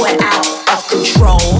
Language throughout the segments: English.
went out of control.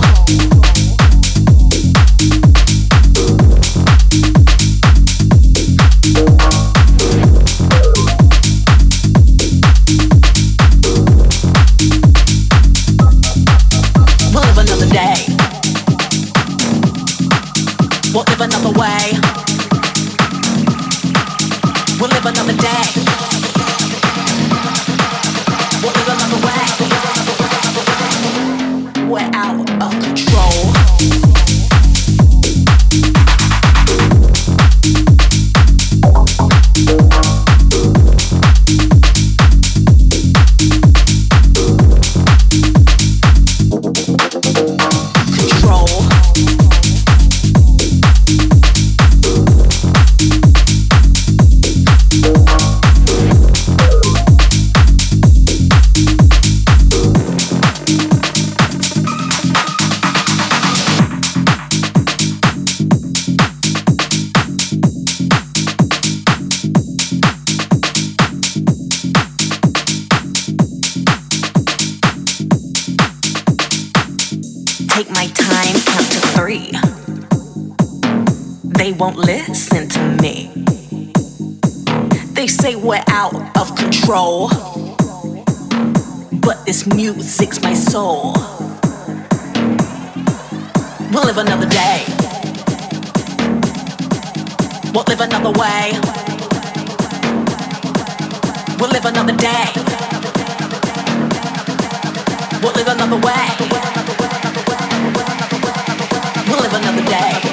day.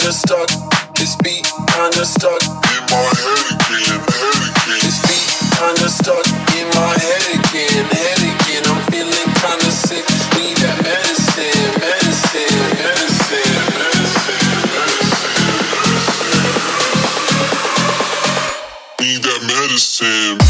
kinda stuck. This beat kinda stuck in my head again, head again. This beat kinda stuck in my head again, head again. I'm feeling kinda sick. Need that medicine, medicine, medicine, medicine. medicine. Need that medicine.